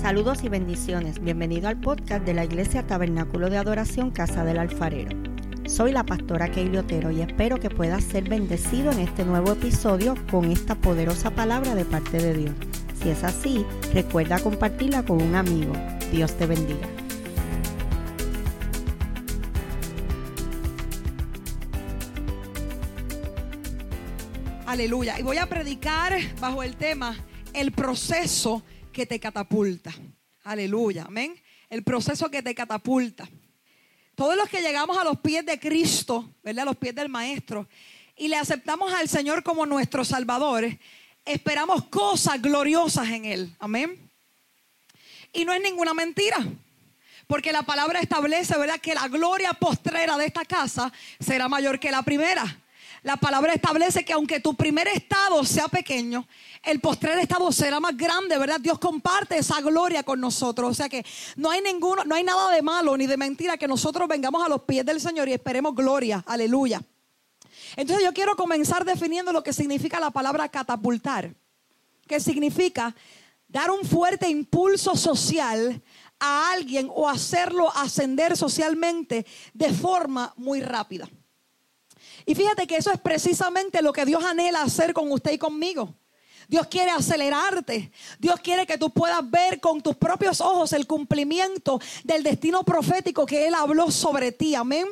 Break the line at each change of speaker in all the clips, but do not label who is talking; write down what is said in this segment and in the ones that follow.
Saludos y bendiciones. Bienvenido al podcast de la Iglesia Tabernáculo de Adoración Casa del Alfarero. Soy la pastora Keili Otero y espero que puedas ser bendecido en este nuevo episodio con esta poderosa palabra de parte de Dios. Si es así, recuerda compartirla con un amigo. Dios te bendiga.
Aleluya. Y voy a predicar bajo el tema el proceso que te catapulta. Aleluya. Amén. El proceso que te catapulta. Todos los que llegamos a los pies de Cristo, ¿verdad? A los pies del Maestro, y le aceptamos al Señor como nuestro Salvador, esperamos cosas gloriosas en Él. Amén. Y no es ninguna mentira. Porque la palabra establece, ¿verdad? Que la gloria postrera de esta casa será mayor que la primera. La palabra establece que aunque tu primer estado sea pequeño, el postrer estado será más grande, ¿verdad? Dios comparte esa gloria con nosotros. O sea que no hay ninguno, no hay nada de malo ni de mentira que nosotros vengamos a los pies del Señor y esperemos gloria. Aleluya. Entonces yo quiero comenzar definiendo lo que significa la palabra catapultar. Que significa dar un fuerte impulso social a alguien o hacerlo ascender socialmente de forma muy rápida. Y fíjate que eso es precisamente lo que Dios anhela hacer con usted y conmigo. Dios quiere acelerarte. Dios quiere que tú puedas ver con tus propios ojos el cumplimiento del destino profético que Él habló sobre ti. Amén.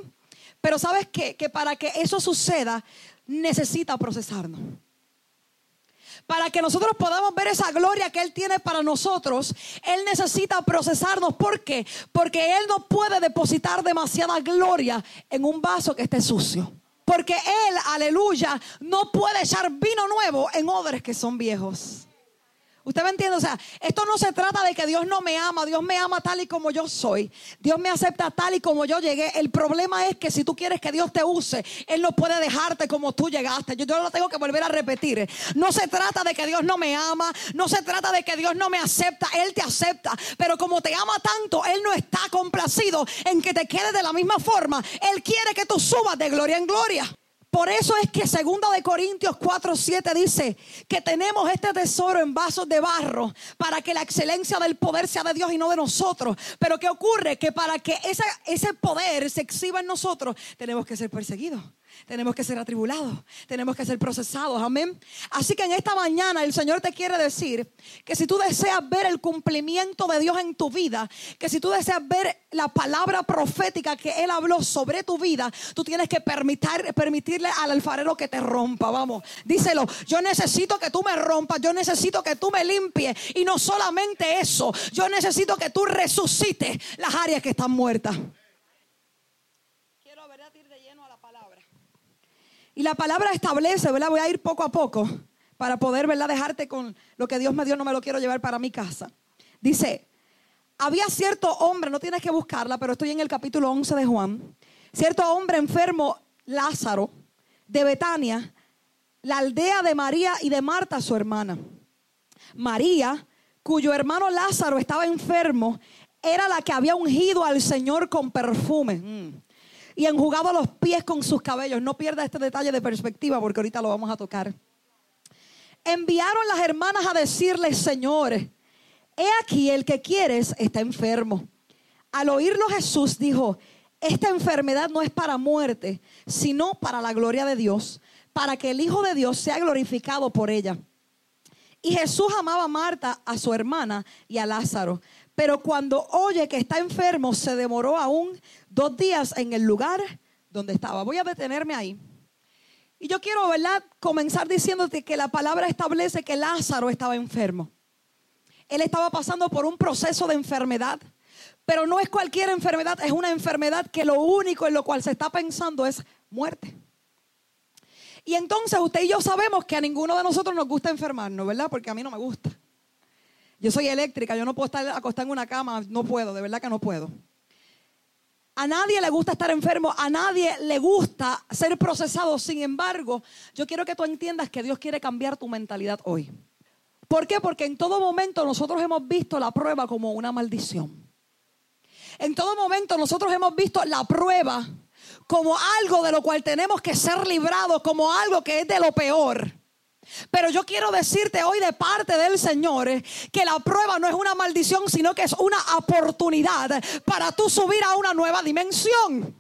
Pero sabes? Que para que eso suceda necesita procesarnos. Para que nosotros podamos ver esa gloria que Él tiene para nosotros, Él necesita procesarnos. ¿Por qué? Porque Él no puede depositar demasiada gloria en un vaso que esté sucio. Porque Él, aleluya, no puede echar vino nuevo en odres que son viejos. ¿Usted me entiende? O sea, esto no se trata de que Dios no me ama, Dios me ama tal y como yo soy. Dios me acepta tal y como yo llegué. El problema es que si tú quieres que Dios te use, Él no puede dejarte como tú llegaste. Yo, yo lo tengo que volver a repetir. No se trata de que Dios no me ama, no se trata de que Dios no me acepta, Él te acepta. Pero como te ama tanto, Él no está complacido en que te quedes de la misma forma. Él quiere que tú subas de gloria en gloria. Por eso es que segunda de Corintios 4, 7 dice que tenemos este tesoro en vasos de barro para que la excelencia del poder sea de Dios y no de nosotros. Pero ¿qué ocurre? Que para que ese poder se exhiba en nosotros, tenemos que ser perseguidos. Tenemos que ser atribulados, tenemos que ser procesados, amén. Así que en esta mañana el Señor te quiere decir que si tú deseas ver el cumplimiento de Dios en tu vida, que si tú deseas ver la palabra profética que Él habló sobre tu vida, tú tienes que permitir, permitirle al alfarero que te rompa, vamos. Díselo, yo necesito que tú me rompas, yo necesito que tú me limpies. Y no solamente eso, yo necesito que tú resucites las áreas que están muertas. Y la palabra establece, ¿verdad? Voy a ir poco a poco para poder, ¿verdad? Dejarte con lo que Dios me dio, no me lo quiero llevar para mi casa. Dice, había cierto hombre, no tienes que buscarla, pero estoy en el capítulo 11 de Juan. Cierto hombre enfermo, Lázaro, de Betania, la aldea de María y de Marta, su hermana. María, cuyo hermano Lázaro estaba enfermo, era la que había ungido al Señor con perfume. Mm y enjugado los pies con sus cabellos. No pierda este detalle de perspectiva porque ahorita lo vamos a tocar. Enviaron las hermanas a decirle, señores, he aquí el que quieres está enfermo. Al oírlo Jesús dijo, esta enfermedad no es para muerte, sino para la gloria de Dios, para que el Hijo de Dios sea glorificado por ella. Y Jesús amaba a Marta, a su hermana y a Lázaro. Pero cuando oye que está enfermo, se demoró aún dos días en el lugar donde estaba. Voy a detenerme ahí. Y yo quiero, ¿verdad?, comenzar diciéndote que la palabra establece que Lázaro estaba enfermo. Él estaba pasando por un proceso de enfermedad. Pero no es cualquier enfermedad, es una enfermedad que lo único en lo cual se está pensando es muerte. Y entonces usted y yo sabemos que a ninguno de nosotros nos gusta enfermarnos, ¿verdad? Porque a mí no me gusta. Yo soy eléctrica, yo no puedo estar acostada en una cama, no puedo, de verdad que no puedo. A nadie le gusta estar enfermo, a nadie le gusta ser procesado. Sin embargo, yo quiero que tú entiendas que Dios quiere cambiar tu mentalidad hoy. ¿Por qué? Porque en todo momento nosotros hemos visto la prueba como una maldición. En todo momento nosotros hemos visto la prueba como algo de lo cual tenemos que ser librados, como algo que es de lo peor. Pero yo quiero decirte hoy de parte del Señor eh, que la prueba no es una maldición, sino que es una oportunidad para tú subir a una nueva dimensión.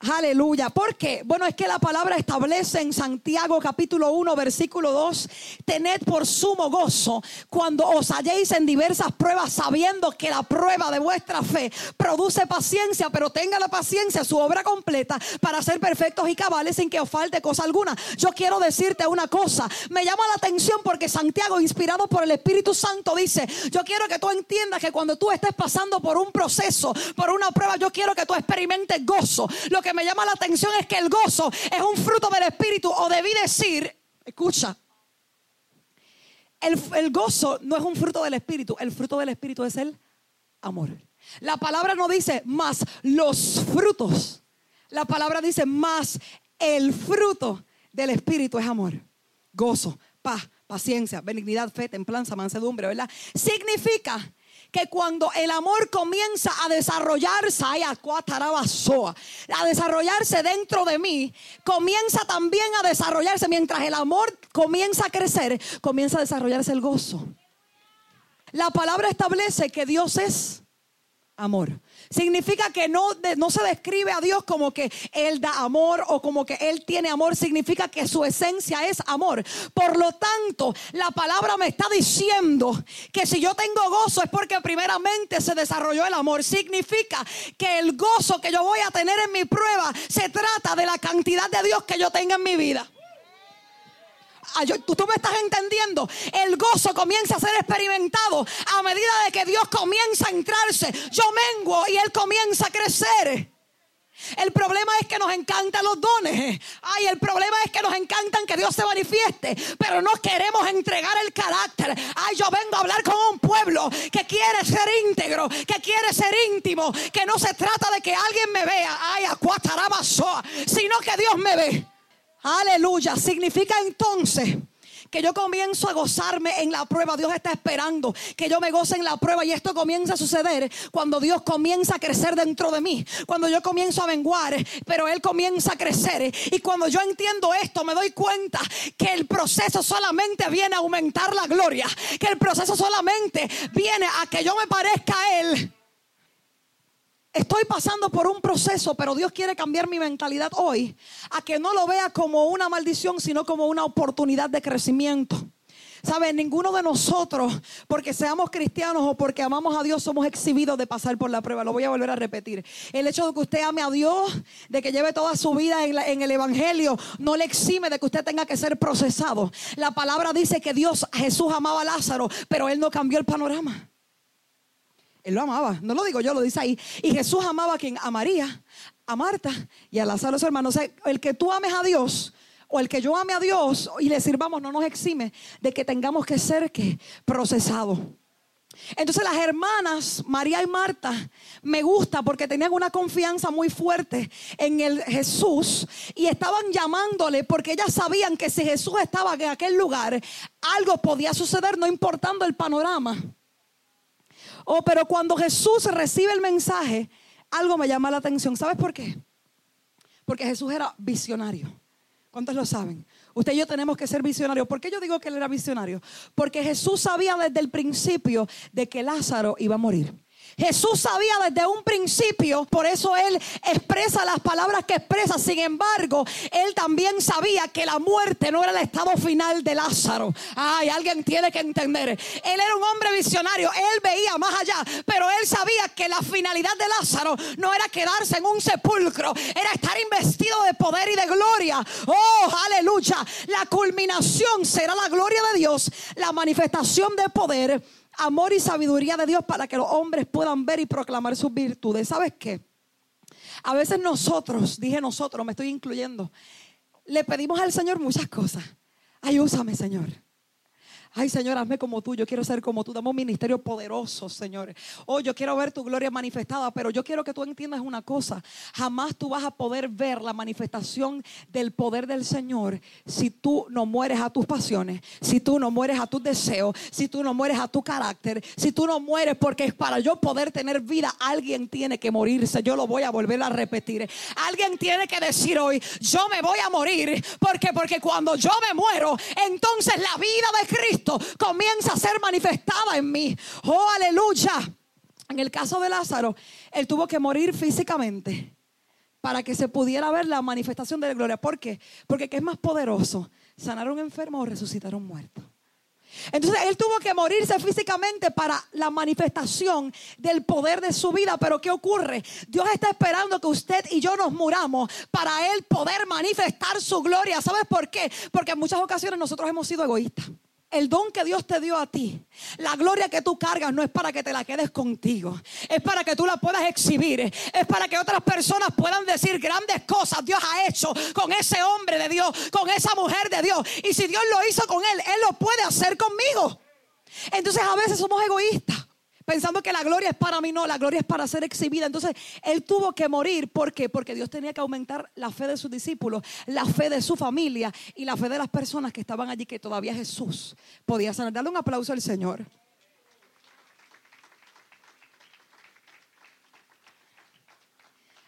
Aleluya. ¿Por qué? Bueno, es que la palabra establece en Santiago capítulo 1, versículo 2, tened por sumo gozo cuando os halléis en diversas pruebas, sabiendo que la prueba de vuestra fe produce paciencia, pero tenga la paciencia su obra completa para ser perfectos y cabales sin que os falte cosa alguna. Yo quiero decirte una cosa, me llama la atención porque Santiago, inspirado por el Espíritu Santo, dice, yo quiero que tú entiendas que cuando tú estés pasando por un proceso, por una prueba, yo quiero que tú experimentes gozo. Lo que me llama la atención es que el gozo es un fruto del Espíritu, o debí decir, escucha, el, el, gozo no es un fruto del Espíritu, el fruto del Espíritu es el amor. La palabra no dice más los frutos, la palabra dice más el fruto del Espíritu es amor, gozo, paz, paciencia, benignidad, fe, templanza, mansedumbre, ¿verdad? Significa que cuando el amor comienza a desarrollarse, a desarrollarse dentro de mí, comienza también a desarrollarse, mientras el amor comienza a crecer, comienza a desarrollarse el gozo. La palabra establece que Dios es amor. Significa que no, no se describe a Dios como que Él da amor o como que Él tiene amor. Significa que su esencia es amor. Por lo tanto, la palabra me está diciendo que si yo tengo gozo es porque primeramente se desarrolló el amor. Significa que el gozo que yo voy a tener en mi prueba se trata de la cantidad de Dios que yo tenga en mi vida. Ah, tú, me estás entendiendo. El gozo comienza a ser experimentado a medida de que Dios comienza a entrarse. Yo menguo y Él comienza a crecer. El problema es que nos encantan los dones. Ay, el problema es que nos encantan que Dios se manifieste, pero no queremos entregar el carácter. Ay, yo vengo a hablar con un pueblo que quiere ser íntegro, que quiere ser íntimo, que no se trata de que alguien me vea. Ay, acuatarabasoa, sino que Dios me ve. Aleluya. Significa entonces que yo comienzo a gozarme en la prueba. Dios está esperando que yo me goce en la prueba y esto comienza a suceder cuando Dios comienza a crecer dentro de mí, cuando yo comienzo a menguar, pero Él comienza a crecer. Y cuando yo entiendo esto, me doy cuenta que el proceso solamente viene a aumentar la gloria, que el proceso solamente viene a que yo me parezca a Él. Estoy pasando por un proceso, pero Dios quiere cambiar mi mentalidad hoy a que no lo vea como una maldición, sino como una oportunidad de crecimiento. ¿Sabe? Ninguno de nosotros, porque seamos cristianos o porque amamos a Dios, somos exhibidos de pasar por la prueba. Lo voy a volver a repetir. El hecho de que usted ame a Dios, de que lleve toda su vida en, en el Evangelio, no le exime de que usted tenga que ser procesado. La palabra dice que Dios, Jesús amaba a Lázaro, pero Él no cambió el panorama. Él lo amaba, no lo digo yo, lo dice ahí. Y Jesús amaba a quien? A María, a Marta y a Lázaro, su hermano. O sea, el que tú ames a Dios o el que yo ame a Dios y le sirvamos no nos exime de que tengamos que ser que procesados. Entonces las hermanas, María y Marta, me gusta porque tenían una confianza muy fuerte en el Jesús y estaban llamándole porque ellas sabían que si Jesús estaba en aquel lugar, algo podía suceder no importando el panorama. Oh, pero cuando Jesús recibe el mensaje, algo me llama la atención. ¿Sabes por qué? Porque Jesús era visionario. ¿Cuántos lo saben? Usted y yo tenemos que ser visionarios. ¿Por qué yo digo que él era visionario? Porque Jesús sabía desde el principio de que Lázaro iba a morir. Jesús sabía desde un principio, por eso él expresa las palabras que expresa. Sin embargo, él también sabía que la muerte no era el estado final de Lázaro. Ay, alguien tiene que entender. Él era un hombre visionario, él veía más allá, pero él sabía que la finalidad de Lázaro no era quedarse en un sepulcro, era estar investido de poder y de gloria. Oh, aleluya. La culminación será la gloria de Dios, la manifestación de poder amor y sabiduría de Dios para que los hombres puedan ver y proclamar sus virtudes. ¿Sabes qué? A veces nosotros, dije nosotros, me estoy incluyendo, le pedimos al Señor muchas cosas. Ay, úsame, Señor. Ay, Señor, hazme como tú. Yo quiero ser como tú. Dame un ministerio poderoso, Señor. Oh, yo quiero ver tu gloria manifestada. Pero yo quiero que tú entiendas una cosa. Jamás tú vas a poder ver la manifestación del poder del Señor si tú no mueres a tus pasiones, si tú no mueres a tus deseos, si tú no mueres a tu carácter, si tú no mueres porque es para yo poder tener vida, alguien tiene que morirse. Yo lo voy a volver a repetir. Alguien tiene que decir hoy, yo me voy a morir porque porque cuando yo me muero, entonces la vida de Cristo comienza a ser manifestada en mí. Oh, aleluya. En el caso de Lázaro, él tuvo que morir físicamente para que se pudiera ver la manifestación de la gloria. ¿Por qué? Porque ¿qué es más poderoso? ¿Sanar a un enfermo o resucitar a un muerto? Entonces él tuvo que morirse físicamente para la manifestación del poder de su vida. Pero ¿qué ocurre? Dios está esperando que usted y yo nos muramos para él poder manifestar su gloria. ¿Sabes por qué? Porque en muchas ocasiones nosotros hemos sido egoístas. El don que Dios te dio a ti, la gloria que tú cargas no es para que te la quedes contigo, es para que tú la puedas exhibir, es para que otras personas puedan decir grandes cosas Dios ha hecho con ese hombre de Dios, con esa mujer de Dios. Y si Dios lo hizo con él, Él lo puede hacer conmigo. Entonces a veces somos egoístas pensando que la gloria es para mí, no, la gloria es para ser exhibida. Entonces, él tuvo que morir, ¿por qué? Porque Dios tenía que aumentar la fe de sus discípulos, la fe de su familia y la fe de las personas que estaban allí, que todavía Jesús podía sanar. Dale un aplauso al Señor.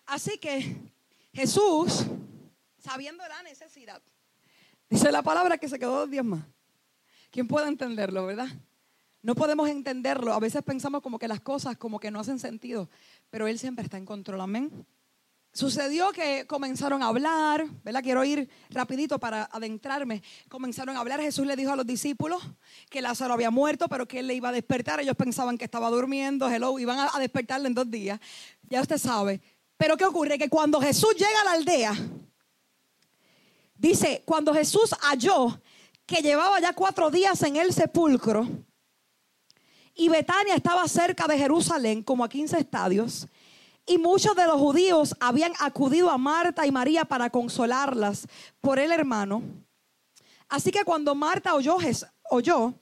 Así que Jesús, sabiendo la necesidad, dice la palabra que se quedó dos días más. ¿Quién puede entenderlo, verdad? No podemos entenderlo. A veces pensamos como que las cosas como que no hacen sentido, pero Él siempre está en control. Amén. Sucedió que comenzaron a hablar, ¿verdad? Quiero ir rapidito para adentrarme. Comenzaron a hablar, Jesús le dijo a los discípulos que Lázaro había muerto, pero que él le iba a despertar. Ellos pensaban que estaba durmiendo, hello, iban a despertarle en dos días. Ya usted sabe. Pero ¿qué ocurre? Que cuando Jesús llega a la aldea, dice, cuando Jesús halló que llevaba ya cuatro días en el sepulcro, y Betania estaba cerca de Jerusalén, como a 15 estadios. Y muchos de los judíos habían acudido a Marta y María para consolarlas por el hermano. Así que cuando Marta oyó, oyó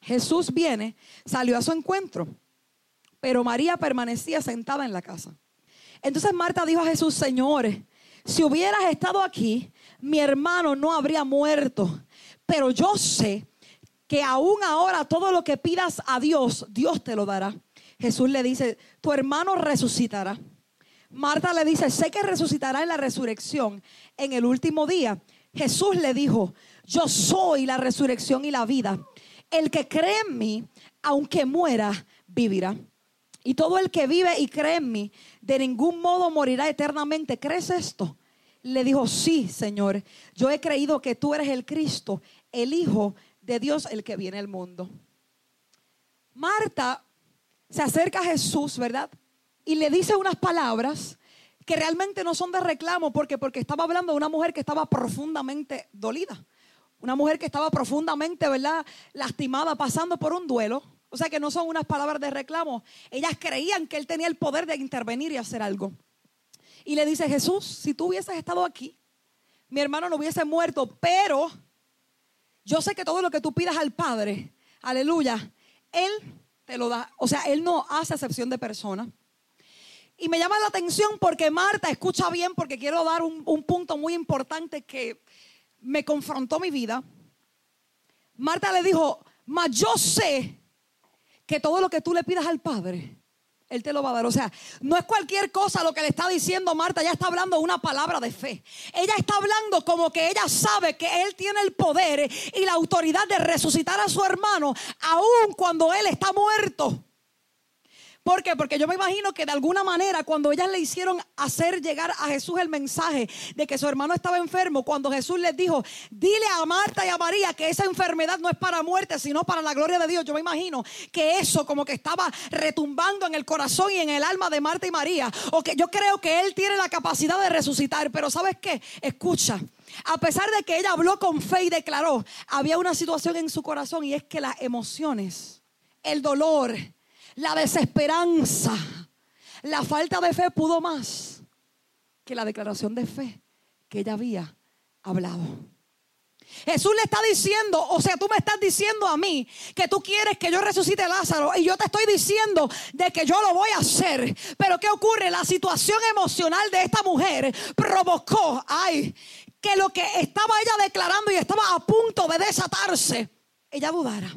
Jesús viene, salió a su encuentro. Pero María permanecía sentada en la casa. Entonces Marta dijo a Jesús, Señor, si hubieras estado aquí, mi hermano no habría muerto. Pero yo sé que aún ahora todo lo que pidas a Dios, Dios te lo dará. Jesús le dice, tu hermano resucitará. Marta le dice, sé que resucitará en la resurrección en el último día. Jesús le dijo, yo soy la resurrección y la vida. El que cree en mí, aunque muera, vivirá. Y todo el que vive y cree en mí, de ningún modo morirá eternamente. ¿Crees esto? Le dijo, sí, Señor. Yo he creído que tú eres el Cristo, el Hijo de Dios el que viene al mundo. Marta se acerca a Jesús, ¿verdad? Y le dice unas palabras que realmente no son de reclamo, porque porque estaba hablando de una mujer que estaba profundamente dolida, una mujer que estaba profundamente, ¿verdad? lastimada, pasando por un duelo. O sea que no son unas palabras de reclamo. Ellas creían que él tenía el poder de intervenir y hacer algo. Y le dice, Jesús, si tú hubieses estado aquí, mi hermano no hubiese muerto, pero yo sé que todo lo que tú pidas al Padre, aleluya, Él te lo da. O sea, Él no hace excepción de persona. Y me llama la atención porque Marta, escucha bien porque quiero dar un, un punto muy importante que me confrontó mi vida. Marta le dijo, mas yo sé que todo lo que tú le pidas al Padre, él te lo va a dar. O sea, no es cualquier cosa lo que le está diciendo Marta. Ella está hablando una palabra de fe. Ella está hablando como que ella sabe que Él tiene el poder y la autoridad de resucitar a su hermano, aun cuando Él está muerto. ¿Por qué? Porque yo me imagino que de alguna manera cuando ellas le hicieron hacer llegar a Jesús el mensaje de que su hermano estaba enfermo, cuando Jesús les dijo, dile a Marta y a María que esa enfermedad no es para muerte, sino para la gloria de Dios, yo me imagino que eso como que estaba retumbando en el corazón y en el alma de Marta y María, o que yo creo que Él tiene la capacidad de resucitar, pero ¿sabes qué? Escucha. A pesar de que ella habló con fe y declaró, había una situación en su corazón y es que las emociones, el dolor, la desesperanza, la falta de fe pudo más que la declaración de fe que ella había hablado. Jesús le está diciendo, o sea, tú me estás diciendo a mí que tú quieres que yo resucite a Lázaro y yo te estoy diciendo de que yo lo voy a hacer. Pero ¿qué ocurre? La situación emocional de esta mujer provocó, ay, que lo que estaba ella declarando y estaba a punto de desatarse, ella dudara.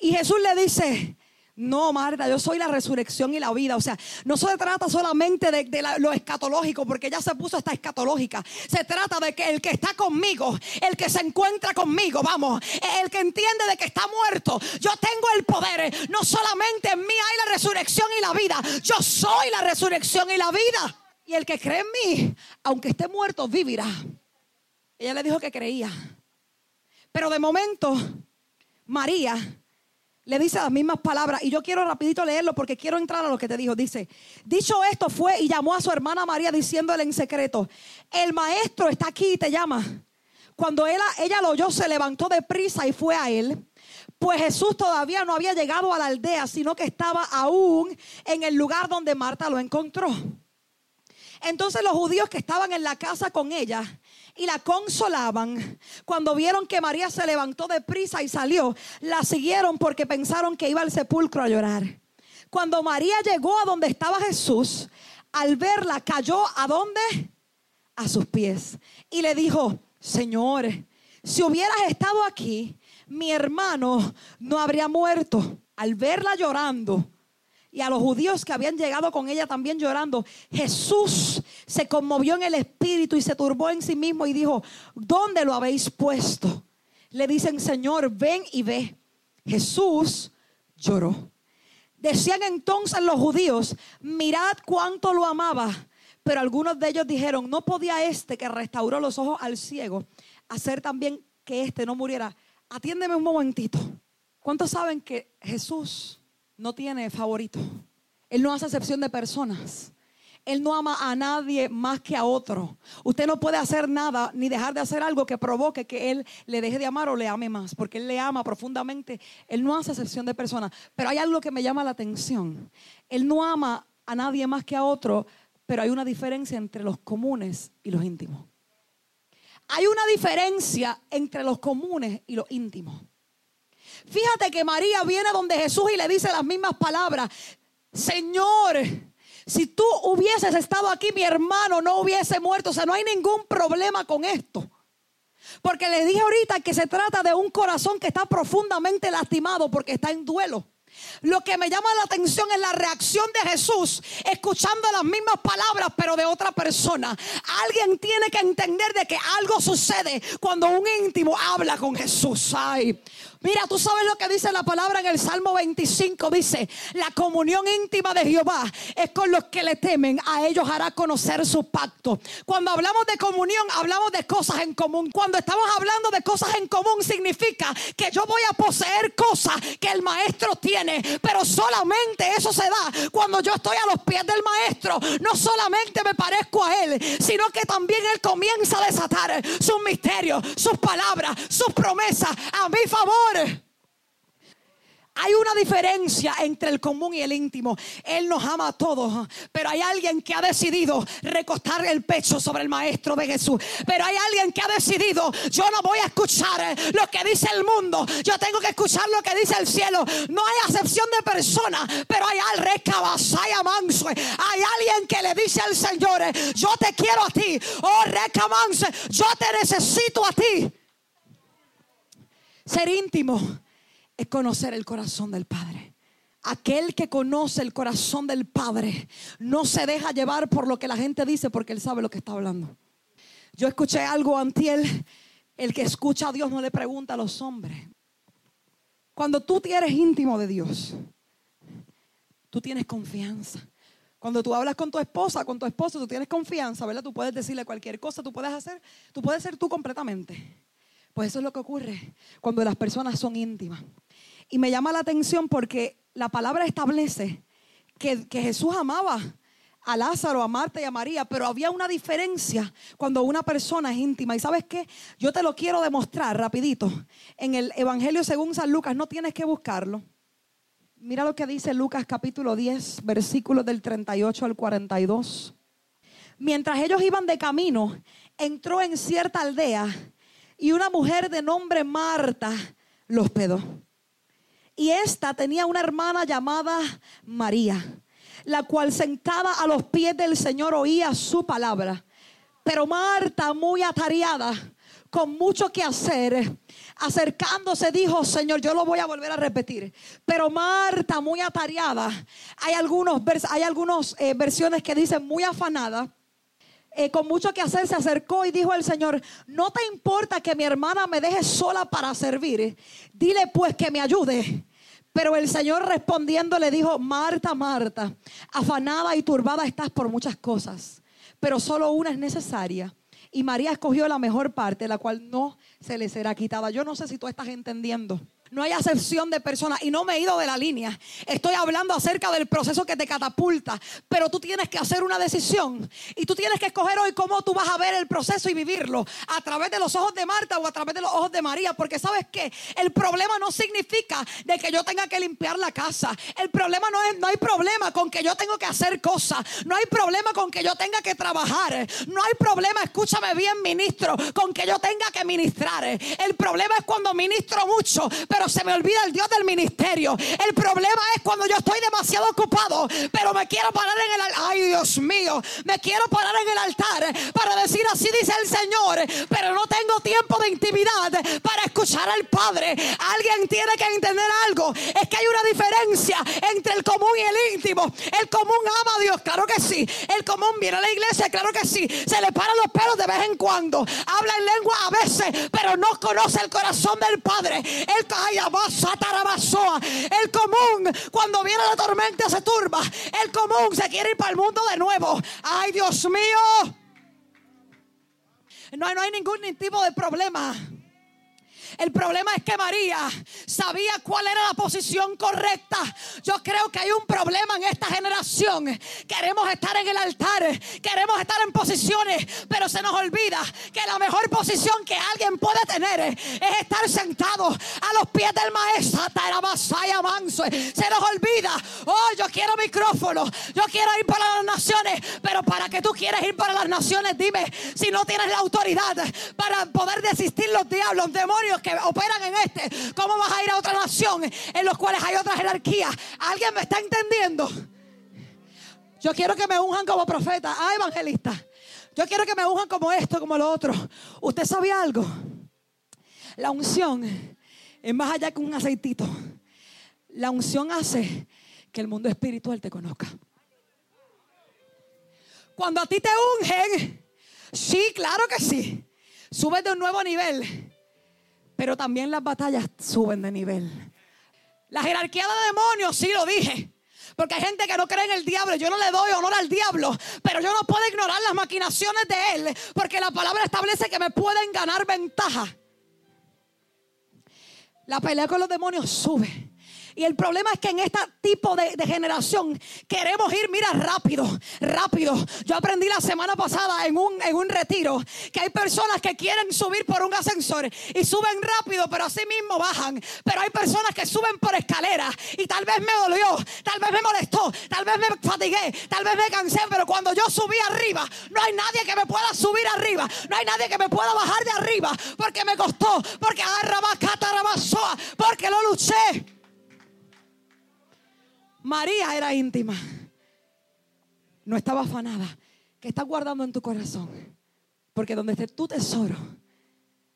Y Jesús le dice, no, Marta, yo soy la resurrección y la vida. O sea, no se trata solamente de, lo escatológico, porque ella se puso hasta escatológica. Se trata de que el que está conmigo, el que se encuentra conmigo, vamos, el que entiende de que está muerto, yo tengo el poder. No solamente en mí hay la resurrección y la vida, yo soy la resurrección y la vida. Y el que cree en mí, aunque esté muerto, vivirá. Ella le dijo que creía. Pero de momento, María le dice las mismas palabras y yo quiero rapidito leerlo porque quiero entrar a lo que te dijo. Dice, dicho esto fue y llamó a su hermana María diciéndole en secreto, el maestro está aquí y te llama. Cuando ella, ella lo oyó, se levantó de prisa y fue a él. Pues Jesús todavía no había llegado a la aldea, sino que estaba aún en el lugar donde Marta lo encontró. Entonces los judíos que estaban en la casa con ella y la consolaban. Cuando vieron que María se levantó de prisa y salió, la siguieron porque pensaron que iba al sepulcro a llorar. Cuando María llegó a donde estaba Jesús, al verla cayó a? A sus pies. Y le dijo, Señor, si hubieras estado aquí, mi hermano no habría muerto. Al verla llorando, y a los judíos que habían llegado con ella también llorando, Jesús se conmovió en el espíritu y se turbó en sí mismo y dijo, ¿dónde lo habéis puesto? Le dicen, Señor, ven y ve. Jesús lloró. Decían entonces los judíos, mirad cuánto lo amaba. Pero algunos de ellos dijeron, no podía este que restauró los ojos al ciego hacer también que este no muriera. Atiéndeme un momentito. ¿Cuántos saben que Jesús no tiene favorito. Él no hace excepción de personas. Él no ama a nadie más que a otro. Usted no puede hacer nada ni dejar de hacer algo que provoque que Él le deje de amar o le ame más, porque Él le ama profundamente. Él no hace excepción de personas. Pero hay algo que me llama la atención. Él no ama a nadie más que a otro, pero hay una diferencia entre los comunes y los íntimos. Hay una diferencia entre los comunes y los íntimos. Fíjate que María viene donde Jesús y le dice las mismas palabras. Señor, si tú hubieses estado aquí, mi hermano no hubiese muerto. O sea, no hay ningún problema con esto. Porque le dije ahorita que se trata de un corazón que está profundamente lastimado porque está en duelo. Lo que me llama la atención es la reacción de Jesús escuchando las mismas palabras pero de otra persona. Alguien tiene que entender de que algo sucede cuando un íntimo habla con Jesús. Ay, Mira, tú sabes lo que dice la palabra en el Salmo 25. Dice, la comunión íntima de Jehová es con los que le temen. A ellos hará conocer su pacto. Cuando hablamos de comunión, hablamos de cosas en común. Cuando estamos hablando de cosas en común, significa que yo voy a poseer cosas que el maestro tiene. Pero solamente eso se da cuando yo estoy a los pies del maestro. No solamente me parezco a él, sino que también él comienza a desatar sus misterios, sus palabras, sus promesas a mi favor hay una diferencia entre el común y el íntimo. Él nos ama a todos, pero hay alguien que ha decidido recostar el pecho sobre el Maestro de Jesús. Pero hay alguien que ha decidido, yo no voy a escuchar lo que dice el mundo, yo tengo que escuchar lo que dice el cielo. No hay acepción de persona, pero hay al recabasaya manso. Hay alguien que le dice al Señor, yo te quiero a ti. Oh, recamanse, yo te necesito a ti. Ser íntimo es conocer el corazón del Padre. Aquel que conoce el corazón del Padre no se deja llevar por lo que la gente dice porque él sabe lo que está hablando. Yo escuché algo antiel, el que escucha a Dios no le pregunta a los hombres. Cuando tú eres íntimo de Dios, tú tienes confianza. Cuando tú hablas con tu esposa, con tu esposo, tú tienes confianza, ¿verdad? Tú puedes decirle cualquier cosa, tú puedes hacer, tú puedes ser tú completamente. Pues eso es lo que ocurre cuando las personas son íntimas. Y me llama la atención porque la palabra establece que, Jesús amaba a Lázaro, a Marta y a María, pero había una diferencia cuando una persona es íntima. ¿Y sabes qué? Yo te lo quiero demostrar rapidito. En el Evangelio según San Lucas, no tienes que buscarlo. Mira lo que dice Lucas capítulo 10, versículos del 38 al 42. Mientras ellos iban de camino, entró en cierta aldea y una mujer de nombre Marta lo hospedó. Y esta tenía una hermana llamada María, la cual sentada a los pies del Señor oía su palabra. Pero Marta, muy atareada, con mucho que hacer, acercándose dijo, Señor, yo lo voy a volver a repetir. Pero Marta, muy atareada, hay algunos, hay algunas eh, versiones que dicen muy afanada. Eh, con mucho que hacer, se acercó y dijo al Señor, no te importa que mi hermana me deje sola para servir, dile pues que me ayude. Pero el Señor respondiendo le dijo, Marta, Marta, afanada y turbada estás por muchas cosas, pero solo una es necesaria. Y María escogió la mejor parte, la cual no se le será quitada. Yo no sé si tú estás entendiendo. No hay acepción de personas. Y no me he ido de la línea. Estoy hablando acerca del proceso que te catapulta, pero tú tienes que hacer una decisión. Y tú tienes que escoger hoy cómo tú vas a ver el proceso y vivirlo. A través de los ojos de Marta o a través de los ojos de María, porque sabes que el problema no significa de que yo tenga que limpiar la casa. El problema no es no hay problema con que yo tengo que hacer cosas, no hay problema con que yo tenga que trabajar, no hay problema, escúchame bien, ministro, con que yo tenga que ministrar. El problema es cuando ministro mucho, se me olvida el Dios del ministerio. El problema es cuando yo estoy demasiado ocupado, pero me quiero parar en el altar. Ay, Dios mío, me quiero parar en el altar para decir así dice el Señor, pero no tengo tiempo de intimidad para escuchar al Padre. Alguien tiene que entender algo. Es que hay una diferencia entre el común y el íntimo. El común ama a Dios, claro que sí. El común viene a la iglesia, claro que sí. Se le paran los pelos de vez en cuando. Habla en lengua a veces, pero no conoce el corazón del Padre. El el común, cuando viene la tormenta, se turba. El común se quiere ir para el mundo de nuevo. Ay, Dios mío. No, no hay ningún tipo de problema. El problema es que María sabía cuál era la posición correcta. Yo creo que hay un problema en esta generación. Queremos estar en el altar, queremos estar en posiciones, pero se nos olvida que la mejor posición que alguien puede tener es estar sentado a los pies del maestro. Se nos olvida. Oh, yo quiero micrófono. Yo quiero ir para las naciones. Pero para que tú quieras ir para las naciones, dime si no tienes la autoridad para poder desistir los diablos, demonios que operan en este, ¿cómo vas a ir a otra nación en los cuales hay otra jerarquía? ¿Alguien me está entendiendo? Yo quiero que me unjan como profeta, ah, evangelista. Yo quiero que me unjan como esto, como lo otro. ¿Usted sabía algo? La unción es más allá que un aceitito. La unción hace que el mundo espiritual te conozca. Cuando a ti te ungen, sí, claro que sí. Subes de un nuevo nivel. Pero también las batallas suben de nivel. La jerarquía de demonios, sí lo dije. Porque hay gente que no cree en el diablo. Yo no le doy honor al diablo. Pero yo no puedo ignorar las maquinaciones de él. Porque la palabra establece que me pueden ganar ventaja. La pelea con los demonios sube. Y el problema es que en este tipo de, generación queremos ir, mira, rápido, rápido. Yo aprendí la semana pasada en un, en un retiro que hay personas que quieren subir por un ascensor y suben rápido, pero así mismo bajan. Pero hay personas que suben por escaleras y tal vez me dolió, tal vez me molestó, tal vez me fatigué, tal vez me cansé, pero cuando yo subí arriba, no hay nadie que me pueda subir arriba, no hay nadie que me pueda bajar de arriba, porque me costó, porque porque lo luché. María era íntima. No estaba afanada. ¿Qué estás guardando en tu corazón? Porque donde esté tu tesoro,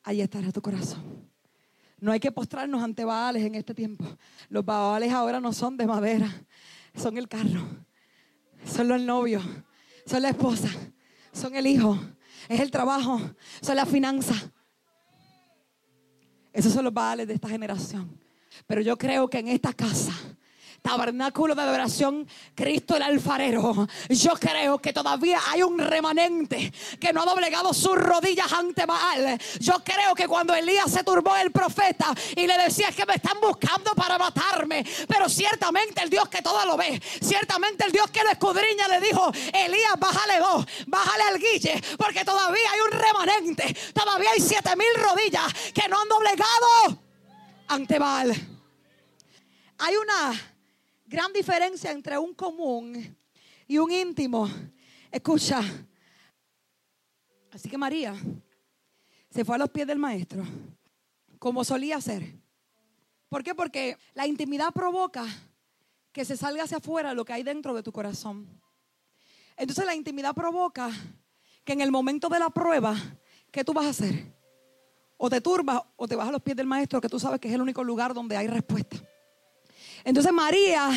ahí estará tu corazón. No hay que postrarnos ante Baales en este tiempo. Los Baales ahora no son de madera, son el carro, son los novios, son la esposa, son el hijo, es el trabajo, son la finanza. Esos son los Baales de esta generación. Pero yo creo que en esta casa tabernáculo de adoración, Cristo el alfarero, yo creo que todavía hay un remanente que no ha doblegado sus rodillas ante Baal. Yo creo que cuando Elías se turbó el profeta y le decía que me están buscando para matarme, pero ciertamente el Dios que todo lo ve, ciertamente el Dios que lo escudriña le dijo, Elías, bájale dos, bájale al guille, porque todavía hay un remanente, todavía hay siete mil rodillas que no han doblegado ante Baal. Hay una gran diferencia entre un común y un íntimo. Escucha. Así que María se fue a los pies del maestro, como solía hacer. ¿Por qué? Porque la intimidad provoca que se salga hacia afuera lo que hay dentro de tu corazón. Entonces la intimidad provoca que en el momento de la prueba, ¿qué tú vas a hacer? O te turbas o te vas a los pies del maestro, que tú sabes que es el único lugar donde hay respuesta. Entonces María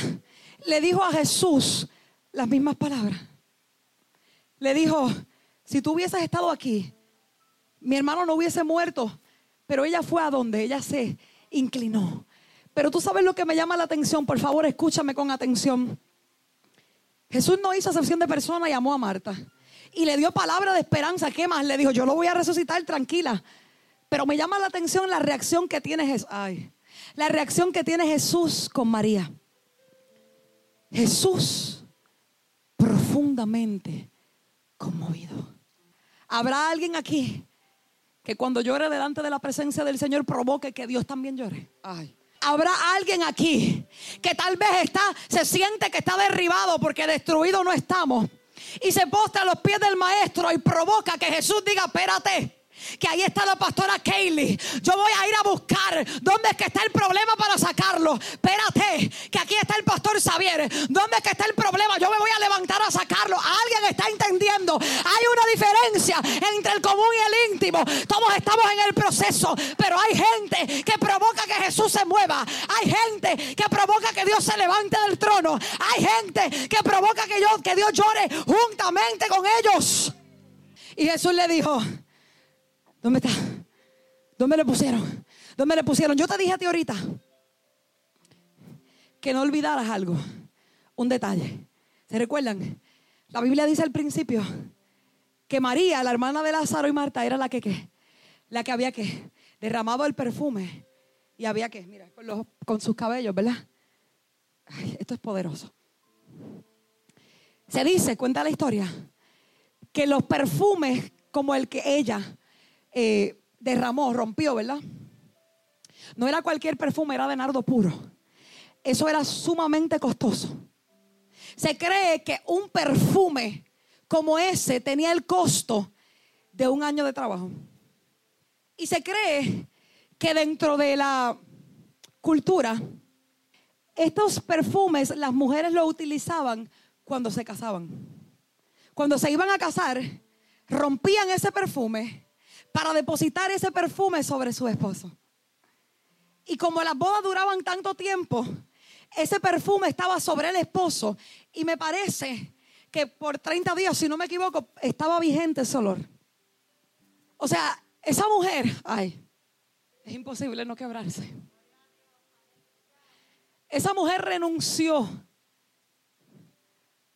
le dijo a Jesús las mismas palabras. Le dijo, si tú hubieses estado aquí, mi hermano no hubiese muerto, pero ella fue a donde ella se inclinó. Pero tú sabes lo que me llama la atención, por favor, escúchame con atención. Jesús no hizo excepción de persona y amó a Marta. Y le dio palabra de esperanza. ¿Qué más? Le dijo, yo lo voy a resucitar tranquila. Pero me llama la atención la reacción que tiene Jesús. Ay, la reacción que tiene Jesús con María. Jesús profundamente conmovido. ¿Habrá alguien aquí que cuando llore delante de la presencia del Señor provoque que Dios también llore? Ay. Habrá alguien aquí que tal vez está, se siente que está derribado porque destruido no estamos. Y se postra a los pies del maestro y provoca que Jesús diga, espérate que ahí está la pastora Kaylee. Yo voy a ir a buscar dónde es que está el problema para sacarlo. Espérate, que aquí está el pastor Xavier. ¿Dónde es que está el problema? Yo me voy a levantar a sacarlo. Alguien está entendiendo. Hay una diferencia entre el común y el íntimo. Todos estamos en el proceso, pero hay gente que provoca que Jesús se mueva. Hay gente que provoca que Dios se levante del trono. Hay gente que provoca que, yo, que Dios llore juntamente con ellos. Y Jesús le dijo, ¿Dónde está? ¿Dónde le pusieron? ¿Dónde le pusieron? Yo te dije a ti ahorita que no olvidaras algo, un detalle. ¿Se recuerdan? La Biblia dice al principio que María, la hermana de Lázaro y Marta, era la que, la que había que derramado el perfume y había que, mira, con, con sus cabellos, ¿verdad? esto es poderoso. Se dice, cuenta la historia, que los perfumes como el que ella eh, derramó, rompió, ¿verdad? No era cualquier perfume, era de nardo puro. Eso era sumamente costoso. Se cree que un perfume como ese tenía el costo de un año de trabajo. Y se cree que dentro de la cultura, estos perfumes las mujeres lo utilizaban cuando se casaban. Cuando se iban a casar, rompían ese perfume para depositar ese perfume sobre su esposo. Y como las bodas duraban tanto tiempo, ese perfume estaba sobre el esposo y me parece que por 30 días, si no me equivoco, estaba vigente ese olor. O sea, esa mujer, ay, es imposible no quebrarse. Esa mujer renunció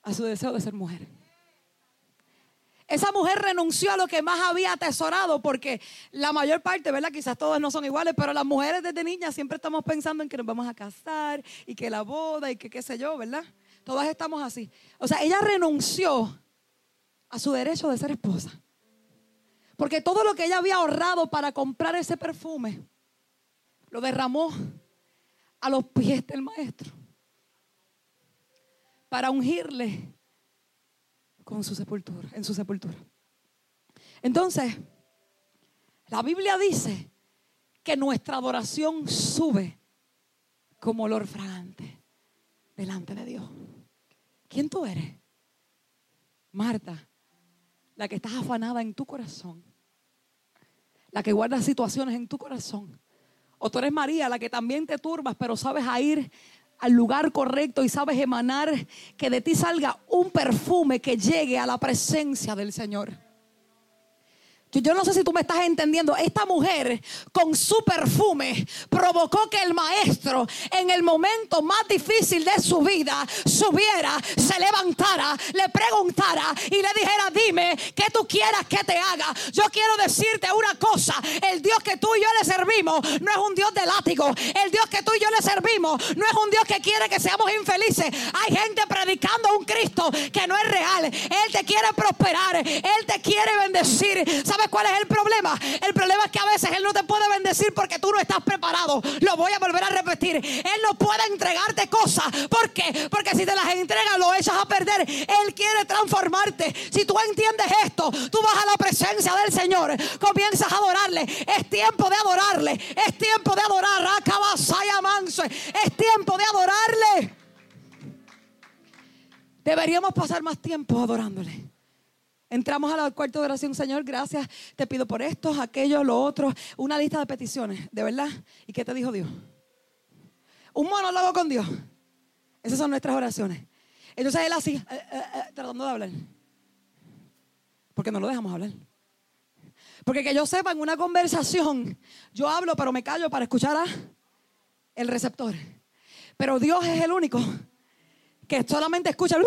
a su deseo de ser mujer. Esa mujer renunció a lo que más había atesorado porque la mayor parte, ¿verdad? Quizás todas no son iguales, pero las mujeres desde niñas siempre estamos pensando en que nos vamos a casar y que la boda y que qué sé yo, ¿verdad? Todas estamos así. O sea, ella renunció a su derecho de ser esposa. Porque todo lo que ella había ahorrado para comprar ese perfume, lo derramó a los pies del maestro. Para ungirle con su sepultura, en su sepultura. Entonces, la Biblia dice que nuestra adoración sube como olor fragante delante de Dios. ¿Quién tú eres? Marta, la que estás afanada en tu corazón, la que guarda situaciones en tu corazón. O tú eres María, la que también te turbas, pero sabes a ir al lugar correcto y sabes emanar que de ti salga un perfume que llegue a la presencia del Señor. Yo no sé si tú me estás entendiendo. Esta mujer con su perfume provocó que el maestro en el momento más difícil de su vida subiera, se levantara, le preguntara y le dijera, dime, ¿qué tú quieras que te haga? Yo quiero decirte una cosa, el Dios que tú y yo le servimos no es un Dios de látigo, el Dios que tú y yo le servimos no es un Dios que quiere que seamos infelices. Hay gente predicando un Cristo que no es real. Él te quiere prosperar, Él te quiere bendecir. ¿Sabes cuál es el problema? El problema es que a veces Él no te puede bendecir porque tú no estás preparado. Lo voy a volver a repetir. Él no puede entregarte cosas. ¿Por qué? Porque si te las entrega lo echas a perder. Él quiere transformarte. Si tú entiendes esto, tú vas a la presencia del Señor, comienzas a adorarle. Es tiempo de adorarle, es tiempo de adorar. Es tiempo de adorarle. Deberíamos pasar más tiempo adorándole. Entramos al cuarto de oración, Señor, gracias. Te pido por esto, aquello, lo otro. Una lista de peticiones, ¿de verdad? ¿Y qué te dijo Dios? Un monólogo con Dios. Esas son nuestras oraciones. Entonces él así, eh, eh, eh, tratando de hablar. Porque no lo dejamos hablar. Porque que yo sepa, en una conversación, yo hablo, pero me callo para escuchar a el receptor. Pero Dios es el único que solamente escucha,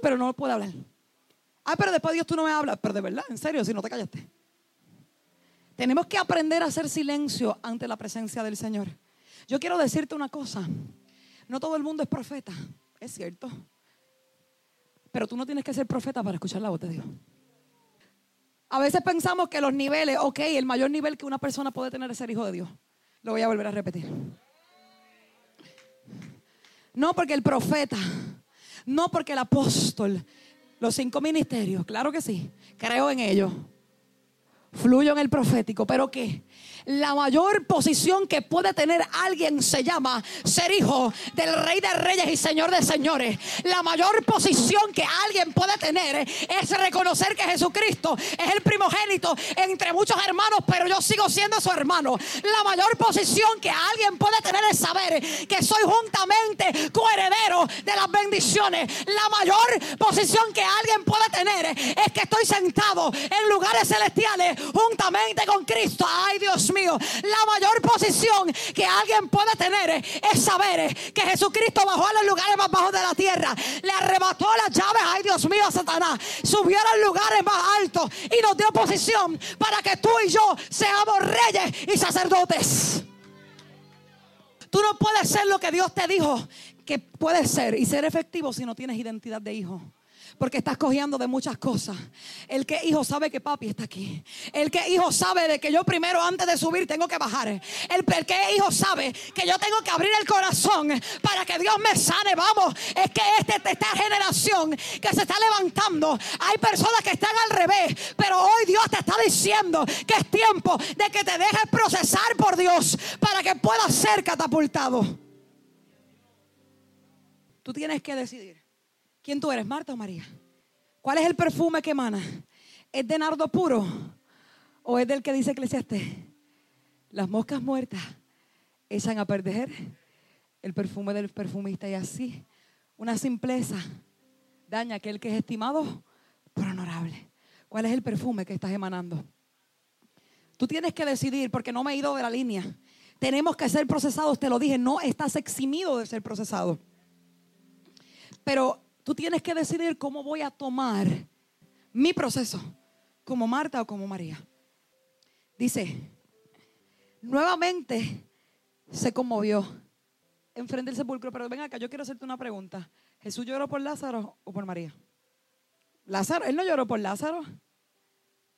pero no puede hablar. Ay, pero después Dios tú no me hablas. Pero de verdad, en serio, si no te callaste. Tenemos que aprender a hacer silencio ante la presencia del Señor. Yo quiero decirte una cosa. No todo el mundo es profeta, es cierto. Pero tú no tienes que ser profeta para escuchar la voz de Dios. A veces pensamos que los niveles, ok, el mayor nivel que una persona puede tener es ser hijo de Dios. Lo voy a volver a repetir. No porque el profeta, no porque el apóstol, los cinco ministerios, claro que sí, creo en ellos. Fluyo en el profético, pero ¿qué? La mayor posición que puede tener alguien se llama ser hijo del Rey de Reyes y Señor de Señores. La mayor posición que alguien puede tener es reconocer que Jesucristo es el primogénito entre muchos hermanos, pero yo sigo siendo su hermano. La mayor posición que alguien puede tener es saber que soy juntamente coheredero de las bendiciones. La mayor posición que alguien puede tener es que estoy sentado en lugares celestiales juntamente con Cristo. Ay, Dios mío la mayor posición que alguien puede tener es saber que Jesucristo bajó a los lugares más bajos de la tierra, le arrebató las llaves, ay Dios mío, a Satanás, subió a los lugares más altos y nos dio posición para que tú y yo seamos reyes y sacerdotes. Tú no puedes ser lo que Dios te dijo que puedes ser y ser efectivo si no tienes identidad de hijo porque estás cogiendo de muchas cosas. El que hijo sabe que papi está aquí. El que hijo sabe de que yo primero antes de subir tengo que bajar. El, que hijo sabe que yo tengo que abrir el corazón para que Dios me sane. Vamos, es que este, esta generación que se está levantando, hay personas que están al revés, pero hoy Dios te está diciendo que es tiempo de que te dejes procesar por Dios para que puedas ser catapultado. Tú tienes que decidir. ¿Quién tú eres, Marta o María? ¿Cuál es el perfume que emana? ¿Es de nardo puro o es del que dice Eclesiastes? Las moscas muertas echan a perder el perfume del perfumista y así una simpleza daña a aquel que es estimado por honorable. ¿Cuál es el perfume que estás emanando? Tú tienes que decidir porque no me he ido de la línea. Tenemos que ser procesados, te lo dije, no estás eximido de ser procesado. Pero Tú tienes que decidir cómo voy a tomar mi proceso, como Marta o como María. Dice, nuevamente se conmovió enfrente del sepulcro, pero ven acá, yo quiero hacerte una pregunta. ¿Jesús lloró por Lázaro o por María? Lázaro, él no lloró por Lázaro.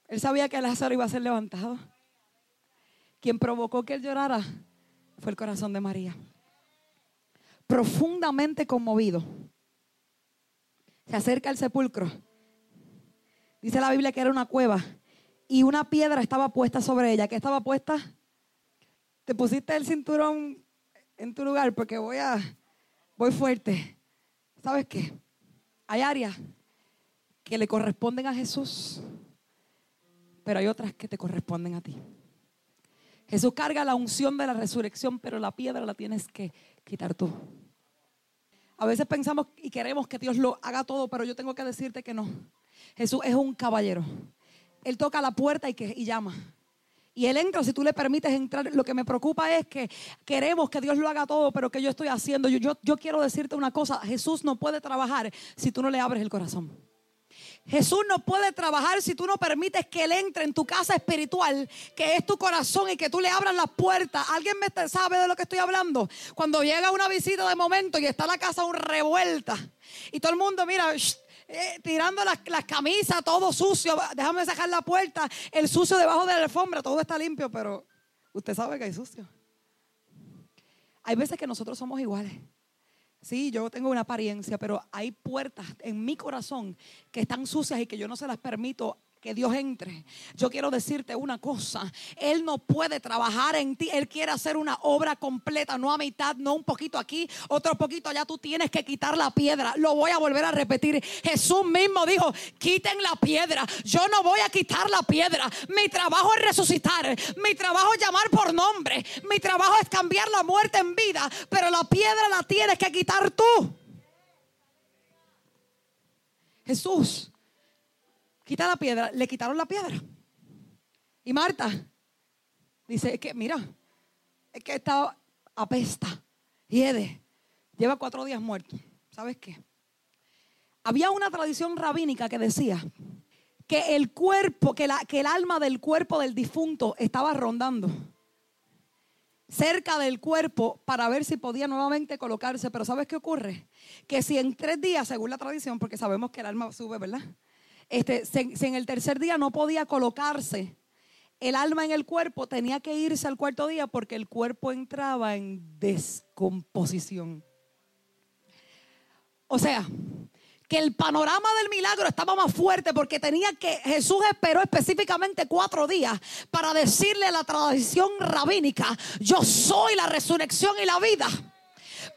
Él sabía que Lázaro iba a ser levantado. Quien provocó que él llorara fue el corazón de María. Profundamente conmovido se acerca al sepulcro. Dice la Biblia que era una cueva y una piedra estaba puesta sobre ella. ¿Qué estaba puesta? Te pusiste el cinturón en tu lugar porque voy a voy fuerte. ¿Sabes qué? Hay áreas que le corresponden a Jesús, pero hay otras que te corresponden a ti. Jesús carga la unción de la resurrección, pero la piedra la tienes que quitar tú. A veces pensamos y queremos que Dios lo haga todo, pero yo tengo que decirte que no. Jesús es un caballero. Él toca la puerta y, que, y llama. Y Él entra, si tú le permites entrar. Lo que me preocupa es que queremos que Dios lo haga todo, pero que yo estoy haciendo. Yo, yo, yo quiero decirte una cosa, Jesús no puede trabajar si tú no le abres el corazón. Jesús no puede trabajar si tú no permites que Él entre en tu casa espiritual, que es tu corazón y que tú le abras las puertas. ¿Alguien sabe de lo que estoy hablando? Cuando llega una visita de momento y está la casa un revuelta y todo el mundo, mira, eh, tirando las, camisas, todo sucio. Déjame sacar la puerta, el sucio debajo de la alfombra, todo está limpio, pero usted sabe que hay sucio. Hay veces que nosotros somos iguales. Sí, yo tengo una apariencia, pero hay puertas en mi corazón que están sucias y que yo no se las permito que Dios entre. Yo quiero decirte una cosa, Él no puede trabajar en ti, Él quiere hacer una obra completa, no a mitad, no un poquito aquí, otro poquito allá, tú tienes que quitar la piedra. Lo voy a volver a repetir. Jesús mismo dijo, quiten la piedra, yo no voy a quitar la piedra, mi trabajo es resucitar, mi trabajo es llamar por nombre, mi trabajo es cambiar la muerte en vida, pero la piedra la tienes que quitar tú. Jesús quita la piedra, le quitaron la piedra. Y Marta dice, es que mira, es que está apesta, hiede, lleva cuatro días muerto. ¿Sabes qué? Había una tradición rabínica que decía que el cuerpo, que el alma del cuerpo del difunto estaba rondando cerca del cuerpo para ver si podía nuevamente colocarse. Pero ¿sabes qué ocurre? Que si en tres días, según la tradición, porque sabemos que el alma sube, ¿verdad? Este, si, en el tercer día no podía colocarse el alma en el cuerpo, tenía que irse al cuarto día porque el cuerpo entraba en descomposición. O sea, que el panorama del milagro estaba más fuerte porque tenía que, Jesús esperó específicamente cuatro días para decirle a la tradición rabínica, yo soy la resurrección y la vida.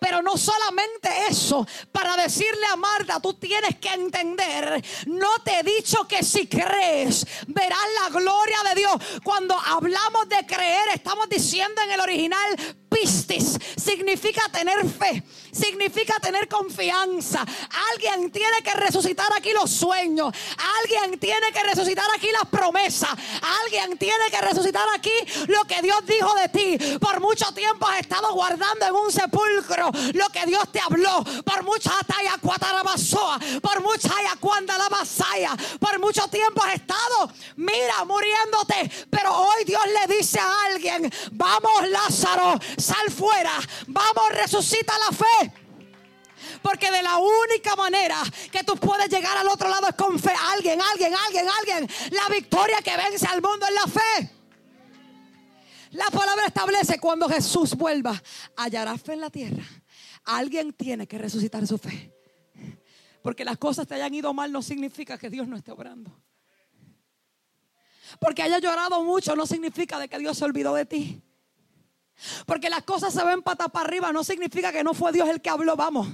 Pero no solamente eso, para decirle a Marta, tú tienes que entender, no te he dicho que si crees, verás la gloria de Dios. Cuando hablamos de creer, estamos diciendo en el original, significa tener fe, significa tener confianza. Alguien tiene que resucitar aquí los sueños, alguien tiene que resucitar aquí las promesas, alguien tiene que resucitar aquí lo que Dios dijo de ti. Por mucho tiempo has estado guardando en un sepulcro lo que Dios te habló. Por mucha talla cuatarabasoa, por mucha cuanda la por mucho tiempo has estado, mira, muriéndote. Pero hoy Dios le dice a alguien, vamos Lázaro, sal fuera, vamos, resucita la fe. Porque de la única manera que tú puedes llegar al otro lado es con fe. Alguien, alguien, alguien, alguien. La victoria que vence al mundo es la fe. La palabra establece cuando Jesús vuelva, hallará fe en la tierra. Alguien tiene que resucitar su fe. Porque las cosas te hayan ido mal no significa que Dios no esté obrando. Porque haya llorado mucho no significa de que Dios se olvidó de ti. Porque las cosas se ven pata para arriba no significa que no fue Dios el que habló, vamos.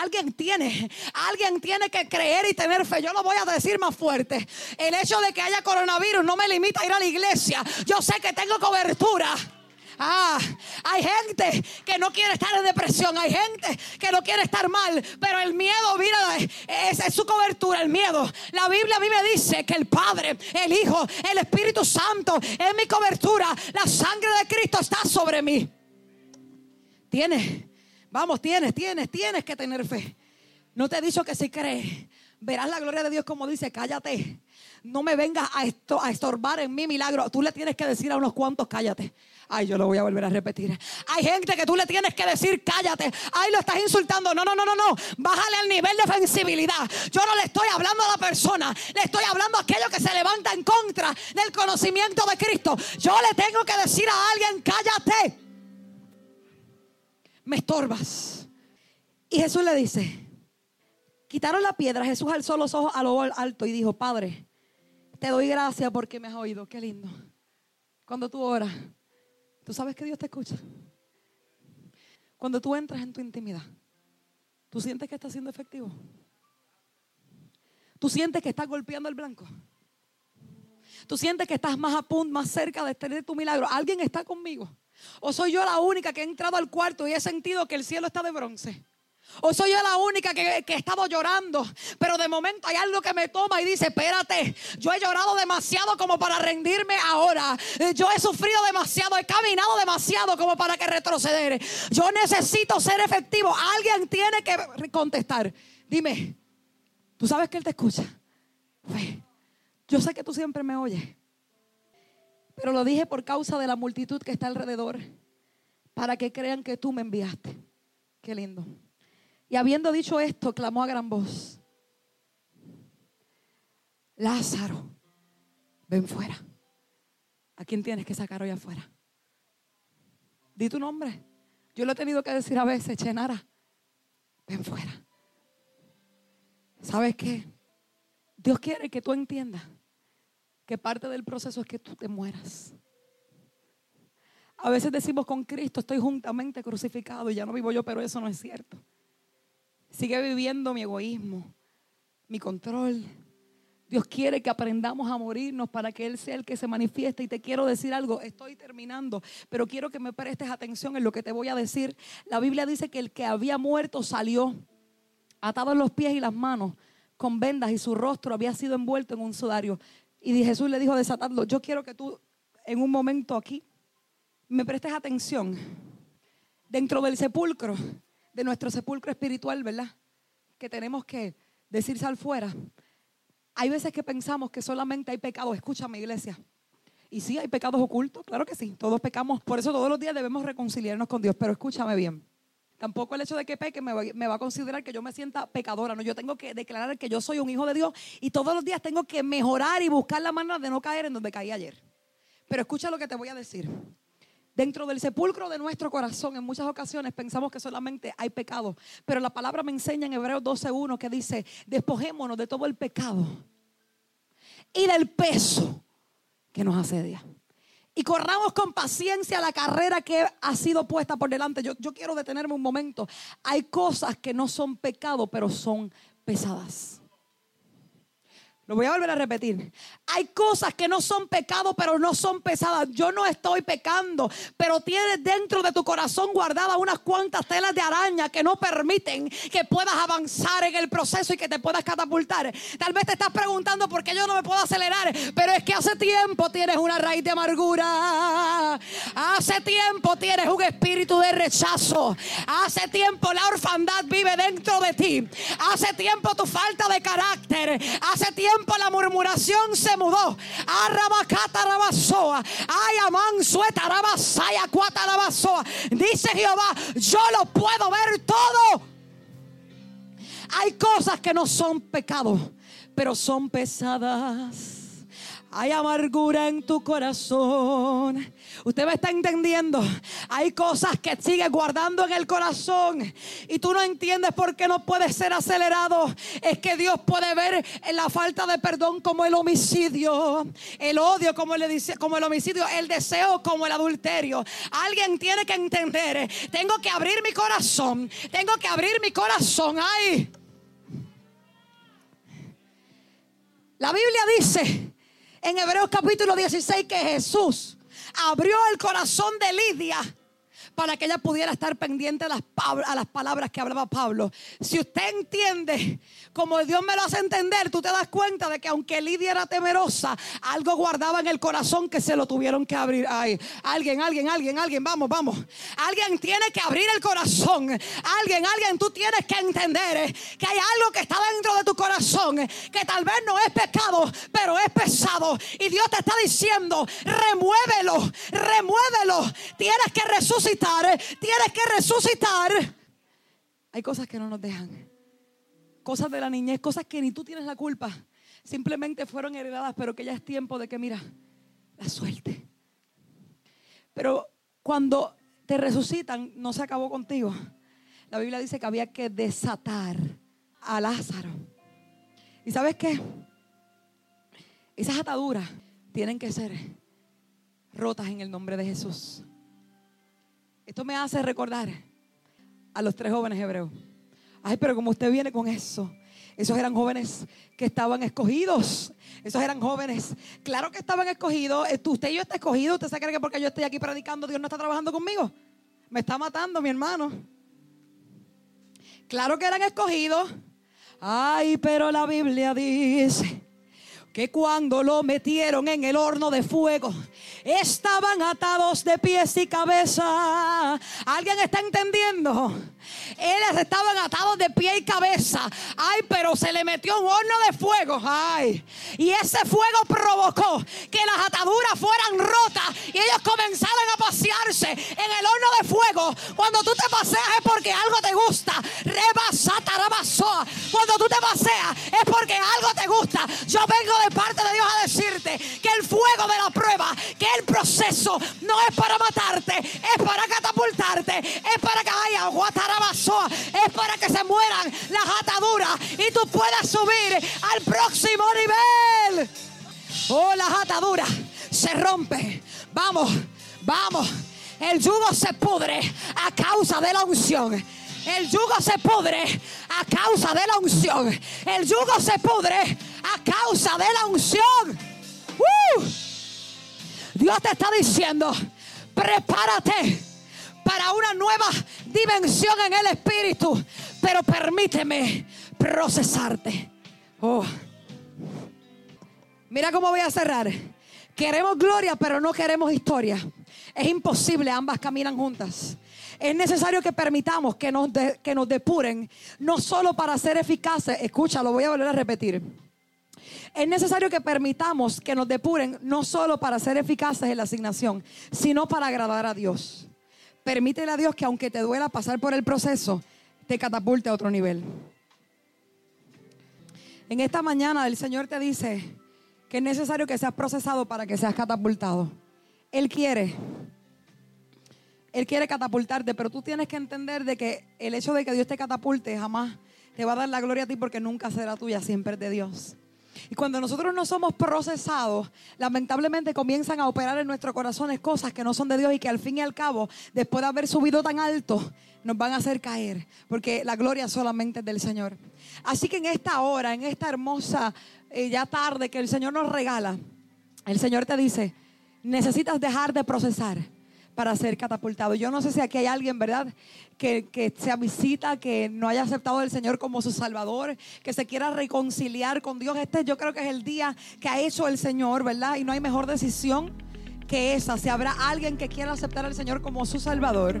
Alguien tiene, alguien tiene que creer y tener fe. Yo lo voy a decir más fuerte. El hecho de que haya coronavirus no me limita a ir a la iglesia. Yo sé que tengo cobertura. Ah, hay gente que no quiere estar en depresión, hay gente que no quiere estar mal, pero el miedo, mira, es, es, su cobertura, el miedo. La Biblia a mí me dice que el Padre, el Hijo, el Espíritu Santo es mi cobertura. La sangre de Cristo está sobre mí. Tienes, vamos, tienes, tienes, tienes que tener fe. No te he dicho que si crees, verás la gloria de Dios como dice, cállate. No me vengas a, esto, a estorbar en mi milagro. Tú le tienes que decir a unos cuantos, cállate. Ay, yo lo voy a volver a repetir. Hay gente que tú le tienes que decir, cállate. Ay, lo estás insultando. No, no, no, no, no. Bájale al nivel de ofensibilidad. Yo no le estoy hablando a la persona. Le estoy hablando a aquello que se levanta en contra del conocimiento de Cristo. Yo le tengo que decir a alguien, cállate. Me estorbas. Y Jesús le dice, quitaron la piedra. Jesús alzó los ojos a lo alto y dijo, Padre, te doy gracias porque me has oído. Qué lindo. Cuando tú oras Tú sabes que Dios te escucha. Cuando tú entras en tu intimidad, tú sientes que está siendo efectivo. Tú sientes que estás golpeando el blanco. Tú sientes que estás más a punto, más cerca de tener tu milagro. Alguien está conmigo. O soy yo la única que he entrado al cuarto y he sentido que el cielo está de bronce. O soy yo la única que, que, he estado llorando. Pero de momento hay algo que me toma y dice, espérate, yo he llorado demasiado como para rendirme ahora. Yo he sufrido demasiado, he caminado demasiado como para que retroceder. Yo necesito ser efectivo. Alguien tiene que contestar. Dime, ¿tú sabes que Él te escucha? Yo sé que tú siempre me oyes. Pero lo dije por causa de la multitud que está alrededor. Para que crean que tú me enviaste. Qué lindo. Y habiendo dicho esto, clamó a gran voz, Lázaro, ven fuera. ¿A quién tienes que sacar hoy afuera? Di tu nombre. Yo lo he tenido que decir a veces, Chenara. ven fuera. ¿Sabes qué? Dios quiere que tú entiendas que parte del proceso es que tú te mueras. A veces decimos con Cristo estoy juntamente crucificado y ya no vivo yo, pero eso no es cierto. Sigue viviendo mi egoísmo, mi control. Dios quiere que aprendamos a morirnos para que Él sea el que se manifieste. Y te quiero decir algo, estoy terminando, pero quiero que me prestes atención en lo que te voy a decir. La Biblia dice que el que había muerto salió atado en los pies y las manos con vendas y su rostro había sido envuelto en un sudario. Y Jesús le dijo desatadlo. Yo quiero que tú en un momento aquí me prestes atención. Dentro del sepulcro de nuestro sepulcro espiritual, ¿verdad? Que tenemos que decir sal fuera. Hay veces que pensamos que solamente hay pecados. Escúchame, iglesia. Y sí, hay pecados ocultos, claro que sí. Todos pecamos, por eso todos los días debemos reconciliarnos con Dios. Pero escúchame bien. Tampoco el hecho de que peque me va, a considerar que yo me sienta pecadora. No, yo tengo que declarar que yo soy un hijo de Dios y todos los días tengo que mejorar y buscar la manera de no caer en donde caí ayer. Pero escucha lo que te voy a decir. Dentro del sepulcro de nuestro corazón, en muchas ocasiones pensamos que solamente hay pecado. Pero la palabra me enseña en Hebreos 12.1 que dice, despojémonos de todo el pecado y del peso que nos asedia. Y corramos con paciencia la carrera que ha sido puesta por delante. Yo, yo quiero detenerme un momento. Hay cosas que no son pecado, pero son pesadas. Lo voy a volver a repetir. Hay cosas que no son pecado, pero no son pesadas. Yo no estoy pecando, pero tienes dentro de tu corazón guardadas unas cuantas telas de araña que no permiten que puedas avanzar en el proceso y que te puedas catapultar. Tal vez te estás preguntando por qué yo no me puedo acelerar, pero es que hace tiempo tienes una raíz de amargura. Hace tiempo tienes un espíritu de rechazo. Hace tiempo la orfandad vive dentro de ti. Hace tiempo tu falta de carácter. Hace tiempo la murmuración se mudó. Dice Jehová, yo lo puedo ver todo. Hay cosas que no son pecado, pero son pesadas. Hay amargura en tu corazón. Usted me está entendiendo. Hay cosas que sigue guardando en el corazón y tú no entiendes por qué no puede ser acelerado. Es que Dios puede ver la falta de perdón como el homicidio, el odio como el, como el homicidio, el deseo como el adulterio. Alguien tiene que entender. Tengo que abrir mi corazón. Tengo que abrir mi corazón. Ay. La Biblia dice en Hebreos capítulo 16 que Jesús abrió el corazón de Lidia para que ella pudiera estar pendiente a las, a las palabras que hablaba Pablo. Si usted entiende como Dios me lo hace entender, tú te das cuenta de que aunque Lidia era temerosa, algo guardaba en el corazón que se lo tuvieron que abrir. Ay, alguien, alguien, alguien, alguien, vamos, vamos. Alguien tiene que abrir el corazón. Alguien, alguien, tú tienes que entender que hay algo que está dentro de tu corazón que tal vez no es pecado, pero es pesado. Y Dios te está diciendo, remuévelo, remuévelo. Tienes que resucitar, tienes que resucitar. Hay cosas que no nos dejan cosas de la niñez, cosas que ni tú tienes la culpa. Simplemente fueron heredadas, pero que ya es tiempo de que, mira, la suelte. Pero cuando te resucitan, no se acabó contigo. La Biblia dice que había que desatar a Lázaro. ¿Y sabes qué? Esas ataduras tienen que ser rotas en el nombre de Jesús. Esto me hace recordar a los tres jóvenes hebreos. Ay, pero como usted viene con eso. Esos eran jóvenes que estaban escogidos. Esos eran jóvenes. Claro que estaban escogidos. Eh, usted y yo está escogido. ¿Usted se cree que porque yo estoy aquí predicando, Dios no está trabajando conmigo? Me está matando, mi hermano. Claro que eran escogidos. Ay, pero la Biblia dice que cuando lo metieron en el horno de fuego, estaban atados de pies y cabeza. ¿Alguien está entendiendo? Ellos estaban atados de pie y cabeza. Ay, pero se le metió un horno de fuego. Ay. Y ese fuego provocó que las ataduras fueran rotas y ellos comenzaron a pasearse en el horno de fuego. Cuando tú te paseas es porque algo te gusta. Rebasata, Cuando tú te paseas es porque algo te gusta. Yo vengo de parte de Dios a decirte que el fuego de la prueba, que el proceso no es para matarte, es para catapultarte, es para que haya guatarabasoa, es para que se mueran las ataduras y tú puedas subir al próximo nivel. Oh, las ataduras se rompen. Vamos, vamos. El yugo se pudre a causa de la unción. El yugo se pudre a causa de la unción. El yugo se pudre a causa de la unción. ¡Uh! Dios te está diciendo, prepárate para una nueva dimensión en el espíritu, pero permíteme procesarte. Oh. Mira cómo voy a cerrar. Queremos gloria, pero no queremos historia. Es imposible, ambas caminan juntas. Es necesario que permitamos que nos, que nos depuren, no solo para ser eficaces, escucha, lo voy a volver a repetir. Es necesario que permitamos que nos depuren, no solo para ser eficaces en la asignación, sino para agradar a Dios. Permítele a Dios que aunque te duela pasar por el proceso, te catapulte a otro nivel. En esta mañana el Señor te dice que es necesario que seas procesado para que seas catapultado. Él quiere. Él quiere catapultarte, pero tú tienes que entender de que el hecho de que Dios te catapulte jamás te va a dar la gloria a ti porque nunca será tuya, siempre es de Dios. Y cuando nosotros no somos procesados, lamentablemente comienzan a operar en nuestros corazones cosas que no son de Dios y que al fin y al cabo, después de haber subido tan alto, nos van a hacer caer, porque la gloria solamente es del Señor. Así que en esta hora, en esta hermosa eh, ya tarde que el Señor nos regala, el Señor te dice, necesitas dejar de procesar para ser catapultado. Yo no sé si aquí hay alguien, ¿verdad? Que, que sea visita, que no haya aceptado al Señor como su Salvador, que se quiera reconciliar con Dios. Este yo creo que es el día que ha hecho el Señor, ¿verdad? Y no hay mejor decisión que esa. Si habrá alguien que quiera aceptar al Señor como su Salvador.